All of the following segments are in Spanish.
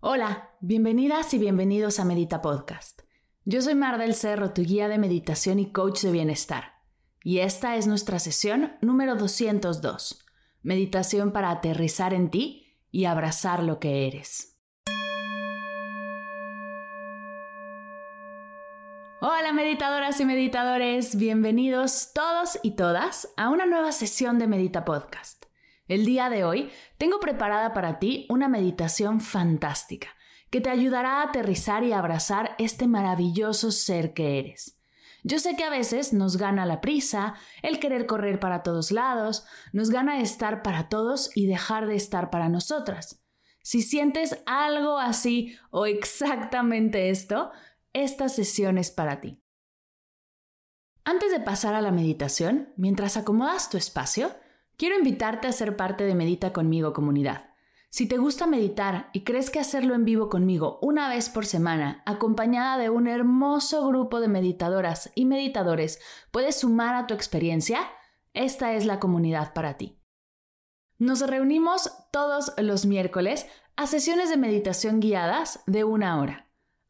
Hola, bienvenidas y bienvenidos a Medita Podcast. Yo soy Mar del Cerro, tu guía de meditación y coach de bienestar. Y esta es nuestra sesión número 202, meditación para aterrizar en ti y abrazar lo que eres. Hola meditadoras y meditadores, bienvenidos todos y todas a una nueva sesión de Medita Podcast. El día de hoy tengo preparada para ti una meditación fantástica que te ayudará a aterrizar y abrazar este maravilloso ser que eres. Yo sé que a veces nos gana la prisa, el querer correr para todos lados, nos gana estar para todos y dejar de estar para nosotras. Si sientes algo así o exactamente esto, esta sesión es para ti. Antes de pasar a la meditación, mientras acomodas tu espacio, quiero invitarte a ser parte de Medita conmigo comunidad. Si te gusta meditar y crees que hacerlo en vivo conmigo una vez por semana, acompañada de un hermoso grupo de meditadoras y meditadores, puede sumar a tu experiencia, esta es la comunidad para ti. Nos reunimos todos los miércoles a sesiones de meditación guiadas de una hora.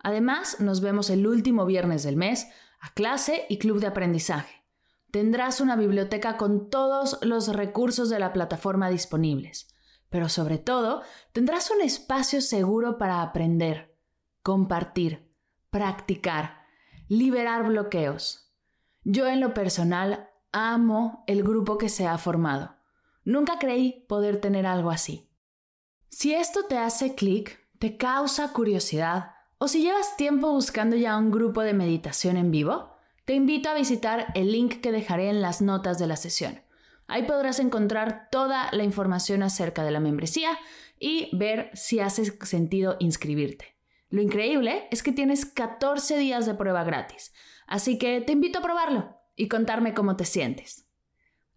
Además, nos vemos el último viernes del mes a clase y club de aprendizaje. Tendrás una biblioteca con todos los recursos de la plataforma disponibles, pero sobre todo tendrás un espacio seguro para aprender, compartir, practicar, liberar bloqueos. Yo en lo personal amo el grupo que se ha formado. Nunca creí poder tener algo así. Si esto te hace clic, te causa curiosidad, o si llevas tiempo buscando ya un grupo de meditación en vivo, te invito a visitar el link que dejaré en las notas de la sesión. Ahí podrás encontrar toda la información acerca de la membresía y ver si hace sentido inscribirte. Lo increíble es que tienes 14 días de prueba gratis, así que te invito a probarlo y contarme cómo te sientes.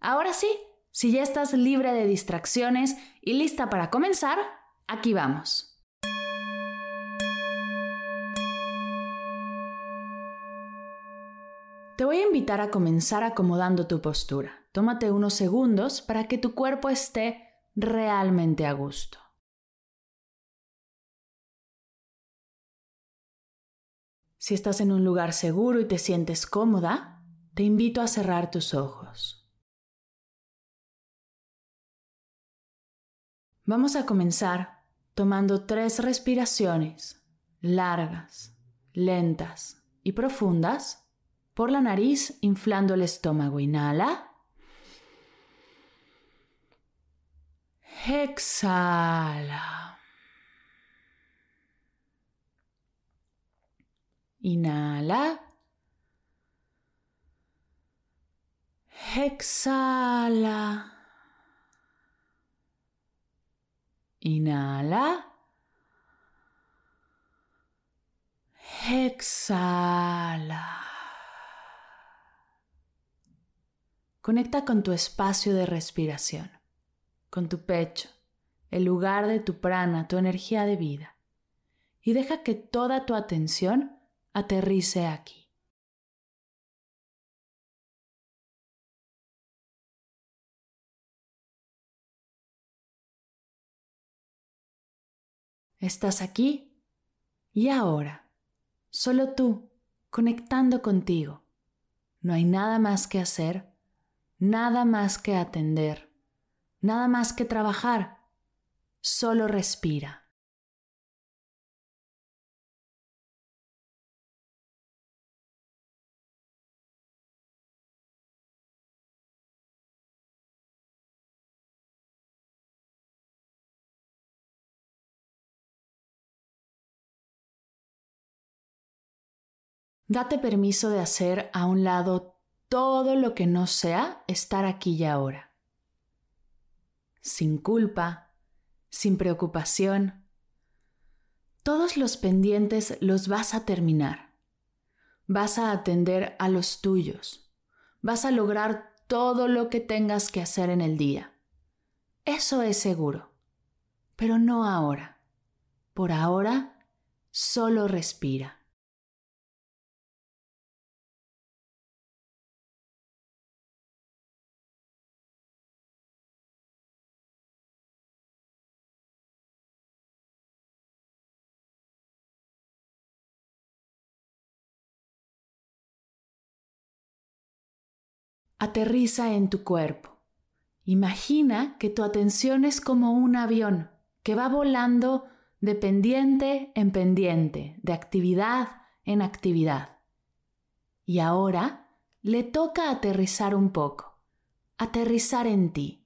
Ahora sí, si ya estás libre de distracciones y lista para comenzar, aquí vamos. Te voy a invitar a comenzar acomodando tu postura. Tómate unos segundos para que tu cuerpo esté realmente a gusto. Si estás en un lugar seguro y te sientes cómoda, te invito a cerrar tus ojos. Vamos a comenzar tomando tres respiraciones largas, lentas y profundas por la nariz, inflando el estómago. Inhala. Exhala. Inhala. Exhala. Inhala. Exhala. Conecta con tu espacio de respiración, con tu pecho, el lugar de tu prana, tu energía de vida, y deja que toda tu atención aterrice aquí. Estás aquí y ahora, solo tú, conectando contigo. No hay nada más que hacer nada más que atender, nada más que trabajar, solo respira. Date permiso de hacer a un lado todo lo que no sea estar aquí y ahora. Sin culpa, sin preocupación. Todos los pendientes los vas a terminar. Vas a atender a los tuyos. Vas a lograr todo lo que tengas que hacer en el día. Eso es seguro. Pero no ahora. Por ahora, solo respira. Aterriza en tu cuerpo. Imagina que tu atención es como un avión que va volando de pendiente en pendiente, de actividad en actividad. Y ahora le toca aterrizar un poco, aterrizar en ti.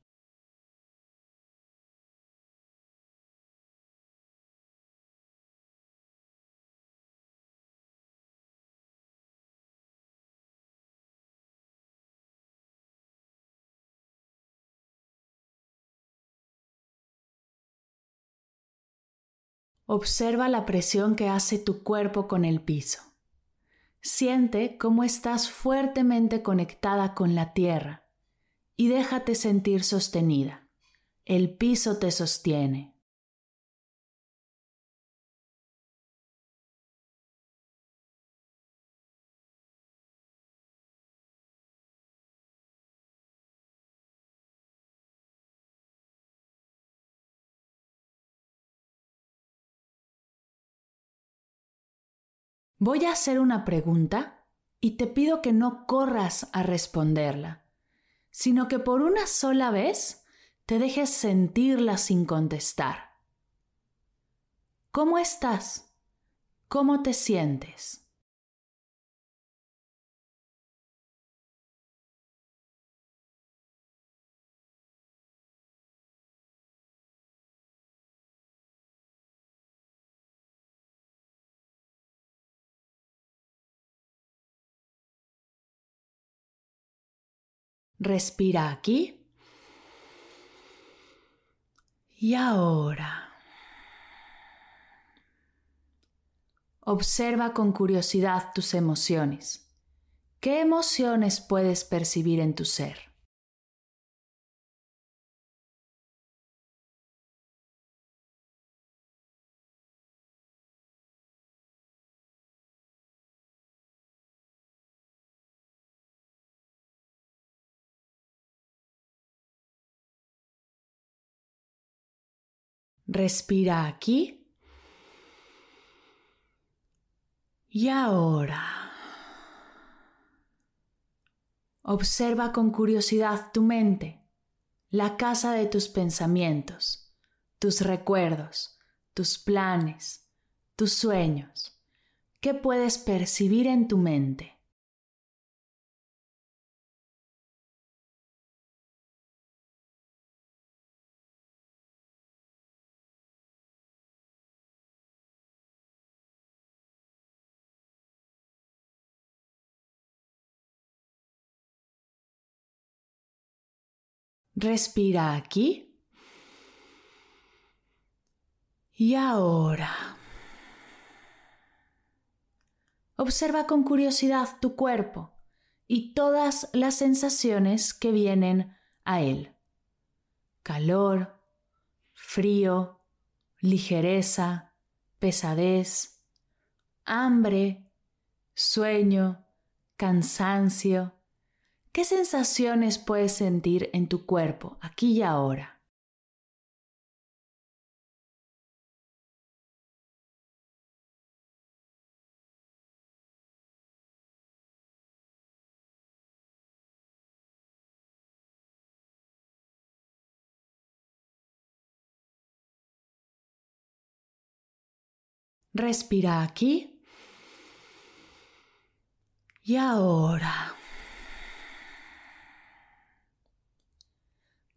Observa la presión que hace tu cuerpo con el piso. Siente cómo estás fuertemente conectada con la tierra y déjate sentir sostenida. El piso te sostiene. Voy a hacer una pregunta y te pido que no corras a responderla, sino que por una sola vez te dejes sentirla sin contestar. ¿Cómo estás? ¿Cómo te sientes? Respira aquí. Y ahora. Observa con curiosidad tus emociones. ¿Qué emociones puedes percibir en tu ser? Respira aquí. Y ahora. Observa con curiosidad tu mente, la casa de tus pensamientos, tus recuerdos, tus planes, tus sueños. ¿Qué puedes percibir en tu mente? Respira aquí. Y ahora. Observa con curiosidad tu cuerpo y todas las sensaciones que vienen a él. Calor, frío, ligereza, pesadez, hambre, sueño, cansancio, ¿Qué sensaciones puedes sentir en tu cuerpo aquí y ahora? Respira aquí. Y ahora.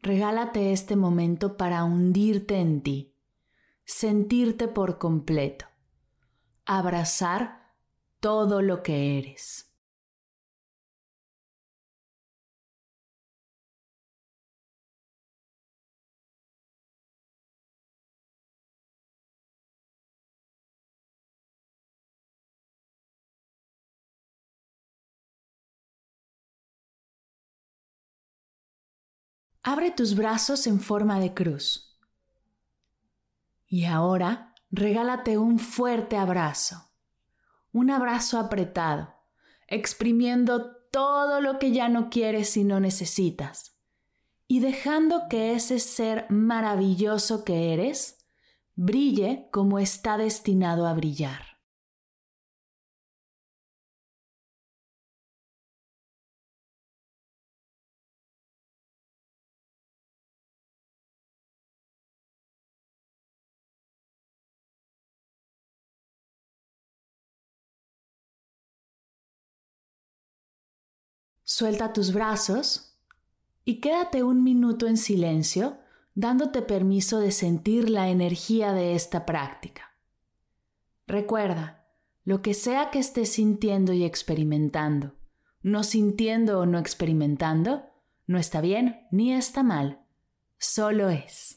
Regálate este momento para hundirte en ti, sentirte por completo, abrazar todo lo que eres. Abre tus brazos en forma de cruz. Y ahora regálate un fuerte abrazo, un abrazo apretado, exprimiendo todo lo que ya no quieres y no necesitas, y dejando que ese ser maravilloso que eres brille como está destinado a brillar. Suelta tus brazos y quédate un minuto en silencio dándote permiso de sentir la energía de esta práctica. Recuerda, lo que sea que estés sintiendo y experimentando, no sintiendo o no experimentando, no está bien ni está mal, solo es.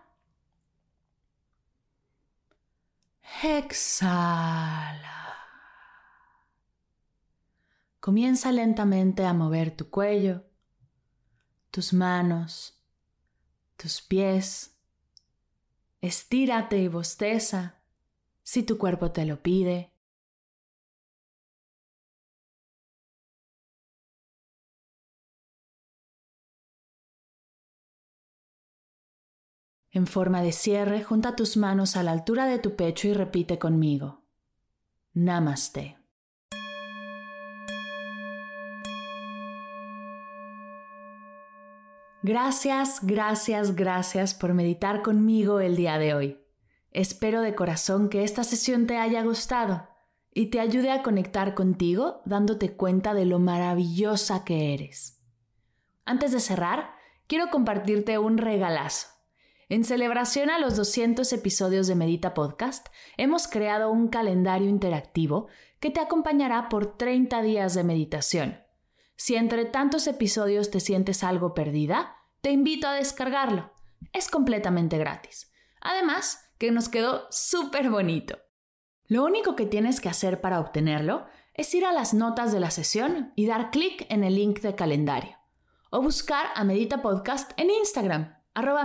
Exhala. Comienza lentamente a mover tu cuello, tus manos, tus pies. Estírate y bosteza si tu cuerpo te lo pide. En forma de cierre, junta tus manos a la altura de tu pecho y repite conmigo. Namaste. Gracias, gracias, gracias por meditar conmigo el día de hoy. Espero de corazón que esta sesión te haya gustado y te ayude a conectar contigo dándote cuenta de lo maravillosa que eres. Antes de cerrar, quiero compartirte un regalazo. En celebración a los 200 episodios de Medita Podcast, hemos creado un calendario interactivo que te acompañará por 30 días de meditación. Si entre tantos episodios te sientes algo perdida, te invito a descargarlo. Es completamente gratis. Además, que nos quedó súper bonito. Lo único que tienes que hacer para obtenerlo es ir a las notas de la sesión y dar clic en el link de calendario. O buscar a Medita Podcast en Instagram arroba.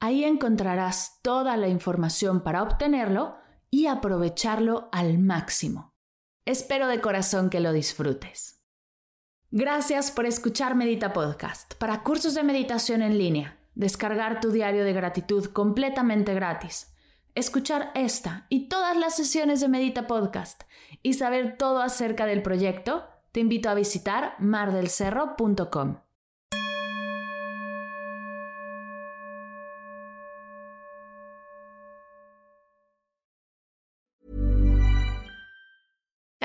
Ahí encontrarás toda la información para obtenerlo y aprovecharlo al máximo. Espero de corazón que lo disfrutes. Gracias por escuchar Medita Podcast. Para cursos de meditación en línea, descargar tu diario de gratitud completamente gratis, escuchar esta y todas las sesiones de Medita Podcast y saber todo acerca del proyecto, te invito a visitar mardelcerro.com.